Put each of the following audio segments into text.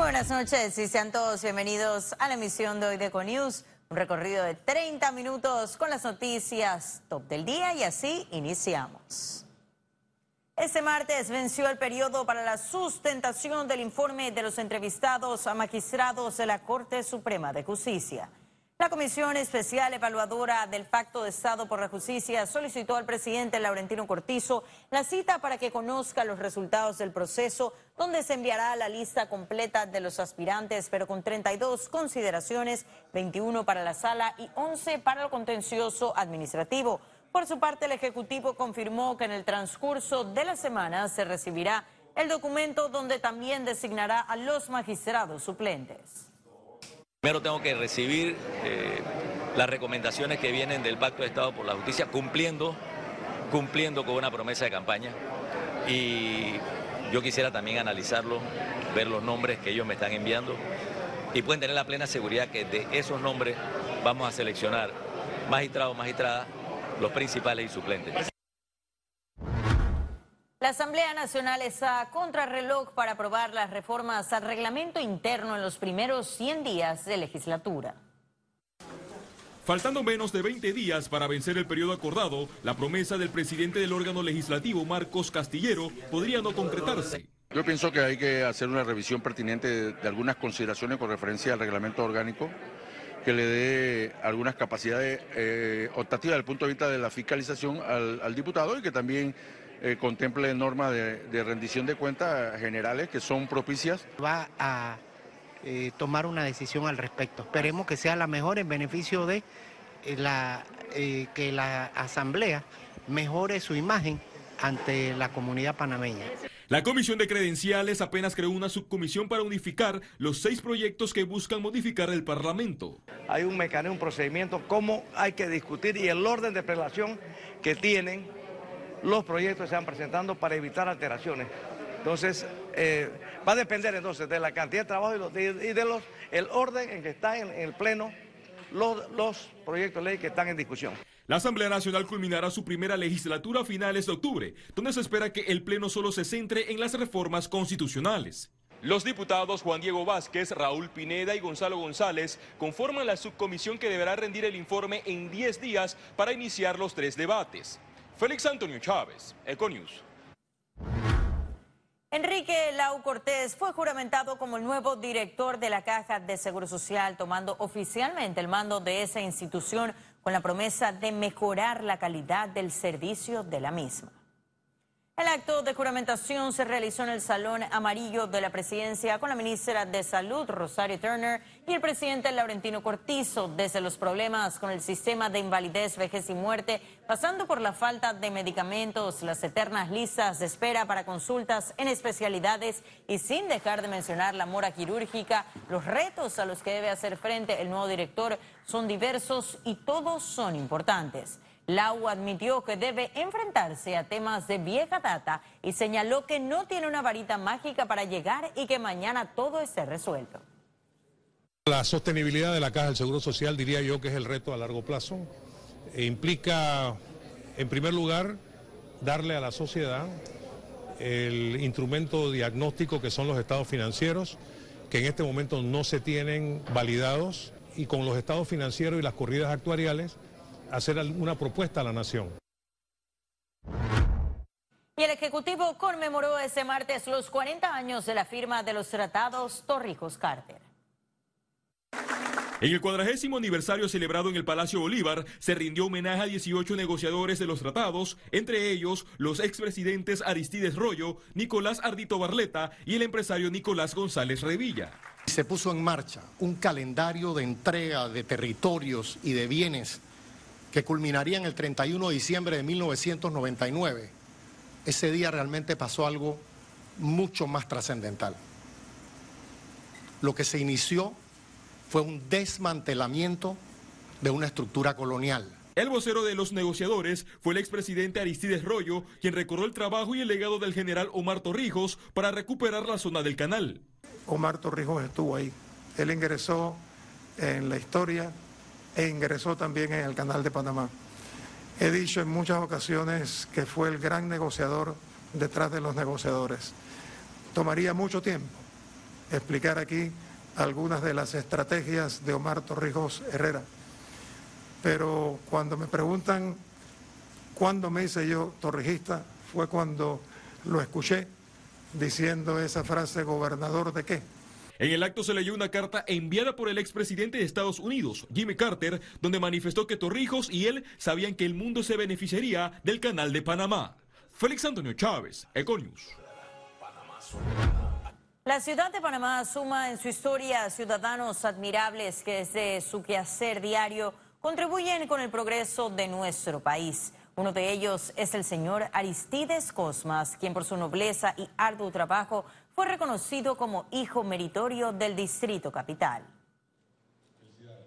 buenas noches y sean todos bienvenidos a la emisión de hoy de Econews. Un recorrido de 30 minutos con las noticias top del día y así iniciamos. Este martes venció el periodo para la sustentación del informe de los entrevistados a magistrados de la Corte Suprema de Justicia. La Comisión Especial Evaluadora del Pacto de Estado por la Justicia solicitó al presidente Laurentino Cortizo la cita para que conozca los resultados del proceso, donde se enviará la lista completa de los aspirantes, pero con 32 consideraciones, 21 para la sala y 11 para el contencioso administrativo. Por su parte, el Ejecutivo confirmó que en el transcurso de la semana se recibirá el documento donde también designará a los magistrados suplentes. Primero tengo que recibir eh, las recomendaciones que vienen del Pacto de Estado por la Justicia, cumpliendo, cumpliendo con una promesa de campaña. Y yo quisiera también analizarlo, ver los nombres que ellos me están enviando y pueden tener la plena seguridad que de esos nombres vamos a seleccionar magistrados, magistradas, los principales y suplentes. La Asamblea Nacional está a contrarreloj para aprobar las reformas al reglamento interno en los primeros 100 días de legislatura. Faltando menos de 20 días para vencer el periodo acordado, la promesa del presidente del órgano legislativo, Marcos Castillero, podría no concretarse. Yo pienso que hay que hacer una revisión pertinente de, algunas consideraciones con referencia al reglamento orgánico que le dé algunas capacidades eh, optativas desde el punto de vista de la fiscalización al diputado y que también eh, contemple normas de, rendición de cuentas generales que son propicias. Va a eh, tomar una decisión al respecto. Esperemos que sea la mejor en beneficio de eh, la, que la Asamblea mejore su imagen ante la comunidad panameña. La Comisión de Credenciales apenas creó una subcomisión para unificar los seis proyectos que buscan modificar el Parlamento. Hay un mecanismo, un procedimiento, cómo hay que discutir y el orden de prelación que tienen los proyectos se van presentando para evitar alteraciones. Entonces, eh, va a depender entonces de la cantidad de trabajo y, de, los, el orden en que están en, el Pleno los, los proyectos de ley que están en discusión. La Asamblea Nacional culminará su primera legislatura a finales de octubre, donde se espera que el Pleno solo se centre en las reformas constitucionales. Los diputados Juan Diego Vázquez, Raúl Pineda y Gonzalo González conforman la subcomisión que deberá rendir el informe en 10 días para iniciar los tres debates. Félix Antonio Chávez, Econius. Enrique Lau Cortés fue juramentado como el nuevo director de la Caja de Seguro Social, tomando oficialmente el mando de esa institución con la promesa de mejorar la calidad del servicio de la misma. El acto de juramentación se realizó en el Salón Amarillo de la Presidencia con la ministra de Salud, Rosario Turner, y el presidente Laurentino Cortizo, desde los problemas con el sistema de invalidez, vejez y muerte, pasando por la falta de medicamentos, las eternas listas de espera para consultas en especialidades y sin dejar de mencionar la mora quirúrgica, los retos a los que debe hacer frente el nuevo director son diversos y todos son importantes. Lau admitió que debe enfrentarse a temas de vieja data y señaló que no tiene una varita mágica para llegar y que mañana todo esté resuelto. La sostenibilidad de la Caja del Seguro Social diría yo que es el reto a largo plazo. E implica, en primer lugar, darle a la sociedad el instrumento diagnóstico que son los estados financieros, que en este momento no se tienen validados, y con los estados financieros y las corridas actuariales, hacer una propuesta a la nación. Y el Ejecutivo conmemoró ese martes los 40 años de la firma de los tratados Torrijos-Carter. En el cuadragésimo aniversario celebrado en el Palacio Bolívar, se rindió homenaje a 18 negociadores de los tratados, entre ellos los expresidentes Aristides Rollo, Nicolás Ardito Barleta y el empresario Nicolás González Revilla. Se puso en marcha un calendario de entrega de territorios y de bienes que culminaría en el 31 de diciembre de 1999, ese día realmente pasó algo mucho más trascendental. Lo que se inició fue un desmantelamiento de una estructura colonial. El vocero de los negociadores fue el expresidente Aristides Rollo, quien recordó el trabajo y el legado del general Omar Torrijos para recuperar la zona del canal. Omar Torrijos estuvo ahí. Él ingresó en la historia e ingresó también en el Canal de Panamá. He dicho en muchas ocasiones que fue el gran negociador detrás de los negociadores. Tomaría mucho tiempo explicar aquí algunas de las estrategias de Omar Torrijos Herrera. Pero cuando me preguntan cuándo me hice yo torrijista, fue cuando lo escuché diciendo esa frase, gobernador de qué. En el acto se leyó una carta enviada por el expresidente de Estados Unidos, Jimmy Carter, donde manifestó que Torrijos y él sabían que el mundo se beneficiaría del canal de Panamá. Félix Antonio Chávez, Econius. La ciudad de Panamá suma en su historia ciudadanos admirables que desde su quehacer diario contribuyen con el progreso de nuestro país. Uno de ellos es el señor Aristides Cosmas, quien por su nobleza y arduo trabajo fue reconocido como hijo meritorio del Distrito Capital.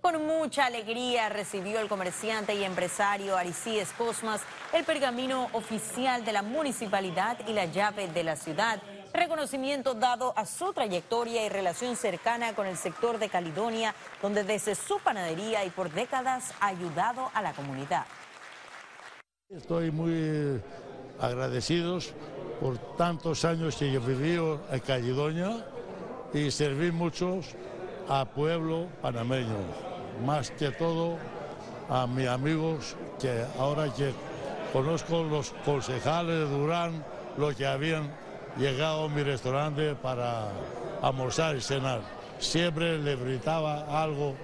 Con mucha alegría recibió el comerciante y empresario Aristides Cosmas el pergamino oficial de la municipalidad y la llave de la ciudad, reconocimiento dado a su trayectoria y relación cercana con el sector de Caledonia, donde desde su panadería y por décadas ha ayudado a la comunidad. Estoy muy agradecidos por tantos años que yo viví en Caledonia y serví muchos a pueblo panameño, más que todo a mis amigos que ahora que conozco los concejales de Durán, los que habían llegado a mi restaurante para almorzar y cenar. Siempre le gritaba algo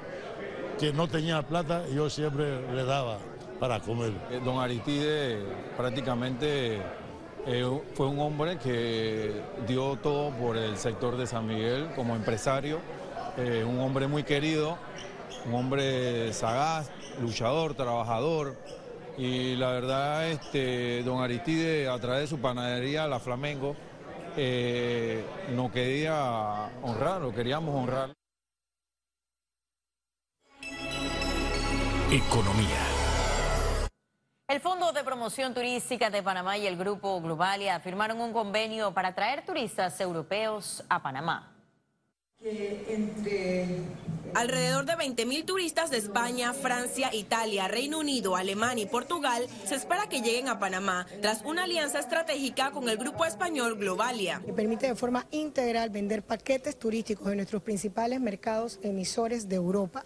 que no tenía plata yo siempre le daba para comer. Eh, don Aristide prácticamente eh, fue un hombre que dio todo por el sector de San Miguel como empresario, eh, un hombre muy querido, un hombre sagaz, luchador, trabajador. Y la verdad, este, don Aristide, a través de su panadería La Flamengo, nos quería honrar, lo queríamos honrar. Economía. El Fondo de Promoción Turística de Panamá y el Grupo Globalia firmaron un convenio para atraer turistas europeos a Panamá. Alrededor de 20.000 turistas de España, Francia, Italia, Reino Unido, Alemania y Portugal se espera que lleguen a Panamá tras una alianza estratégica con el grupo español Globalia. Que permite de forma integral vender paquetes turísticos en nuestros principales mercados emisores de Europa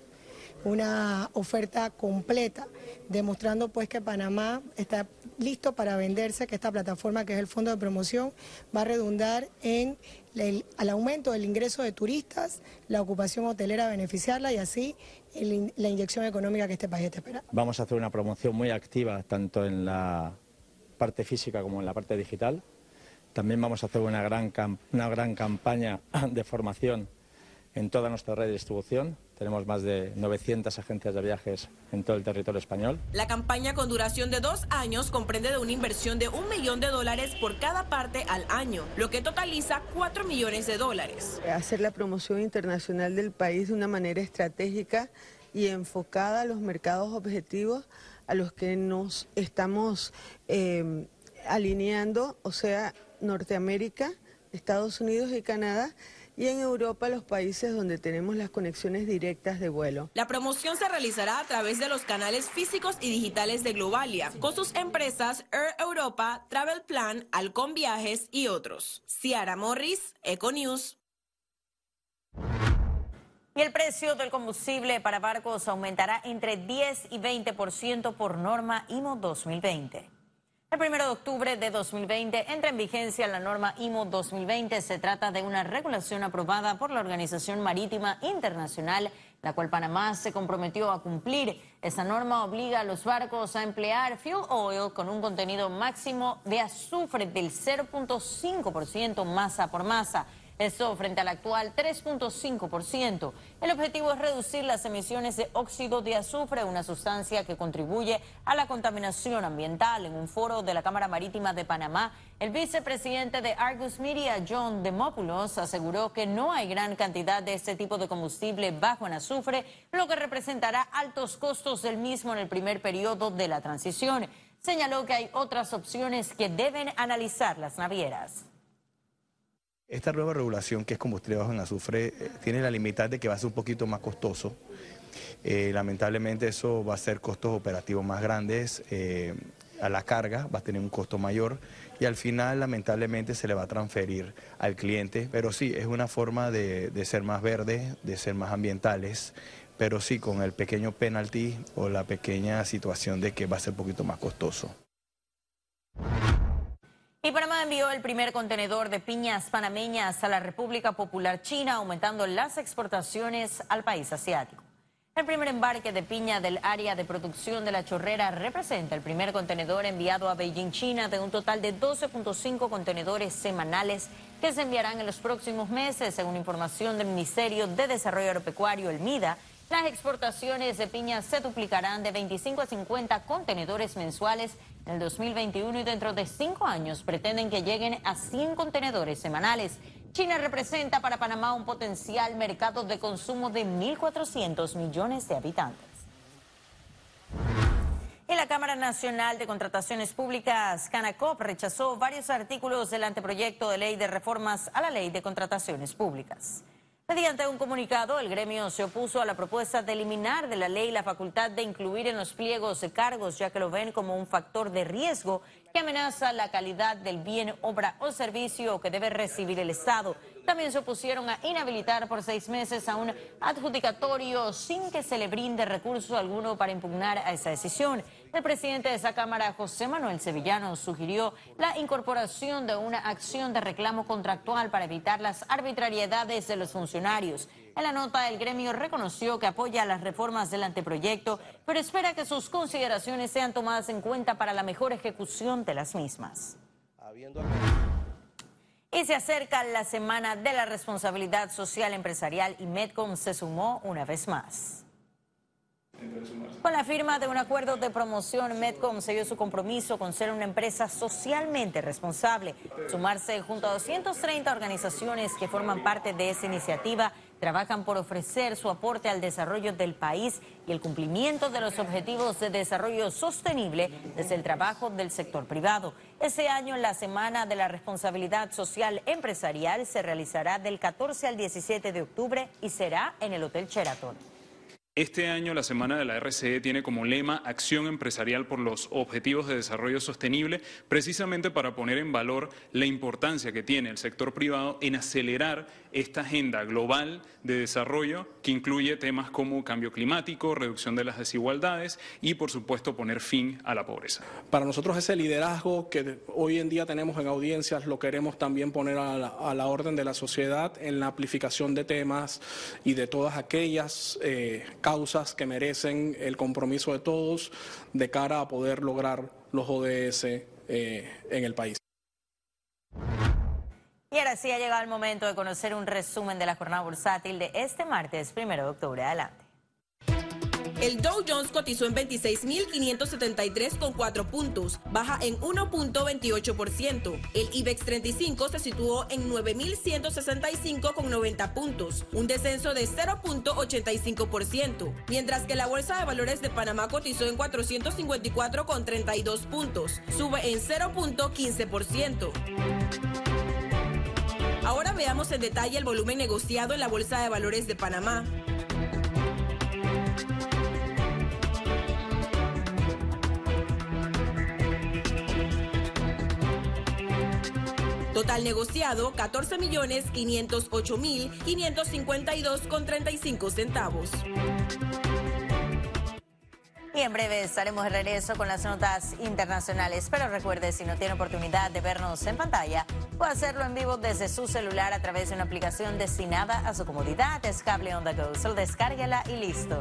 una oferta completa, demostrando pues que Panamá está listo para venderse, que esta plataforma que es el Fondo de Promoción va a redundar en el, aumento del ingreso de turistas, la ocupación hotelera beneficiarla y así la inyección económica que este país está esperando. Vamos a hacer una promoción muy activa tanto en la parte física como en la parte digital. También vamos a hacer una gran, una gran campaña de formación en toda nuestra red de distribución. Tenemos más de 900 agencias de viajes en todo el territorio español. La campaña con duración de dos años comprende de una inversión de un millón de dólares por cada parte al año, lo que totaliza 4 millones de dólares. Hacer la promoción internacional del país de una manera estratégica y enfocada a los mercados objetivos a los que nos estamos eh, alineando, o sea, Norteamérica, Estados Unidos y Canadá y en Europa los países donde tenemos las conexiones directas de vuelo. La promoción se realizará a través de los canales físicos y digitales de Globalia, con sus empresas Air Europa, Travel Plan, Alcon Viajes y otros. Ciara Morris, Econews. Y el precio del combustible para barcos aumentará entre 10 y 20% por norma IMO 2020. El 1 de octubre de 2020 entra en vigencia la norma IMO 2020. Se trata de una regulación aprobada por la Organización Marítima Internacional, la cual Panamá se comprometió a cumplir. Esta norma obliga a los barcos a emplear fuel oil con un contenido máximo de azufre del 0.5% masa por masa. Esto frente al actual 3.5%. El objetivo es reducir las emisiones de óxido de azufre, una sustancia que contribuye a la contaminación ambiental. En un foro de la Cámara Marítima de Panamá, el vicepresidente de Argus Media, John Demopoulos, aseguró que no hay gran cantidad de este tipo de combustible bajo en azufre, lo que representará altos costos del mismo en el primer periodo de la transición. Señaló que hay otras opciones que deben analizar las navieras. Esta nueva regulación que es combustible bajo en azufre eh, tiene la limitad de que va a ser un poquito más costoso. Eh, lamentablemente eso va a ser costos operativos más grandes. Eh, a la carga, va a tener un costo mayor y al final lamentablemente se le va a transferir al cliente, pero sí, es una forma de, de ser más verde, de ser más ambientales, pero sí con el pequeño penalty o la pequeña situación de que va a ser un poquito más costoso. Y Panamá envió el primer contenedor de piñas panameñas a la República Popular China, aumentando las exportaciones al país asiático. El primer embarque de piña del área de producción de la chorrera representa el primer contenedor enviado a Beijing, China, de un total de 12.5 contenedores semanales que se enviarán en los próximos meses, según información del Ministerio de Desarrollo Agropecuario, el MIDA. Las exportaciones de piña se duplicarán de 25 a 50 contenedores mensuales en el 2021 y dentro de cinco años pretenden que lleguen a 100 contenedores semanales. China representa para Panamá un potencial mercado de consumo de 1.400 millones de habitantes. Y la Cámara Nacional de Contrataciones Públicas, CANACOP, rechazó varios artículos del anteproyecto de ley de reformas a la Ley de Contrataciones Públicas. Mediante un comunicado, el gremio se opuso a la propuesta de eliminar de la ley la facultad de incluir en los pliegos de cargos, ya que lo ven como un factor de riesgo que amenaza la calidad del bien, obra o servicio que debe recibir el Estado. También se opusieron a inhabilitar por seis meses a un adjudicatorio sin que se le brinde recurso alguno para impugnar a esa decisión. El presidente de esa Cámara, José Manuel Sevillano, sugirió la incorporación de una acción de reclamo contractual para evitar las arbitrariedades de los funcionarios. En la nota, el gremio reconoció que apoya las reformas del anteproyecto, pero espera que sus consideraciones sean tomadas en cuenta para la mejor ejecución de las mismas. Y se acerca la semana de la responsabilidad social empresarial y Medcom se sumó una vez más. Con la firma de un acuerdo de promoción, Medcom selló su compromiso con ser una empresa socialmente responsable. Sumarse junto a 230 organizaciones que forman parte de esa iniciativa trabajan por ofrecer su aporte al desarrollo del país y el cumplimiento de los objetivos de desarrollo sostenible desde el trabajo del sector privado. Este año, la Semana de la Responsabilidad Social Empresarial se realizará del 14 al 17 de octubre y será en el Hotel Sheraton. Este año la Semana de la RCE tiene como lema Acción Empresarial por los Objetivos de Desarrollo Sostenible, precisamente para poner en valor la importancia que tiene el sector privado en acelerar esta agenda global de desarrollo que incluye temas como cambio climático, reducción de las desigualdades y, por supuesto, poner fin a la pobreza. Para nosotros ese liderazgo que hoy en día tenemos en audiencias lo queremos también poner a la, orden de la sociedad en la amplificación de temas y de todas aquellas eh, causas que merecen el compromiso de todos de cara a poder lograr los ODS eh, en el país. Y ahora sí ha llegado el momento de conocer un resumen de la jornada bursátil de este martes, primero de octubre. Adelante. El Dow Jones cotizó en 26.573 con 4 puntos, baja en 1.28%. El IBEX 35 se situó en 9.165 con 90 puntos, un descenso de 0.85%, mientras que la Bolsa de Valores de Panamá cotizó en 454 con 32 puntos, sube en 0.15%. Ahora veamos en detalle el volumen negociado en la Bolsa de Valores de Panamá. Total negociado 14 millones 508 mil 552 con 35 centavos. Y en breve estaremos de regreso con las notas internacionales. Pero recuerde, si no tiene oportunidad de vernos en pantalla, puede hacerlo en vivo desde su celular a través de una aplicación destinada a su comodidad. Es Cable On The Go. Solo descárguela y listo.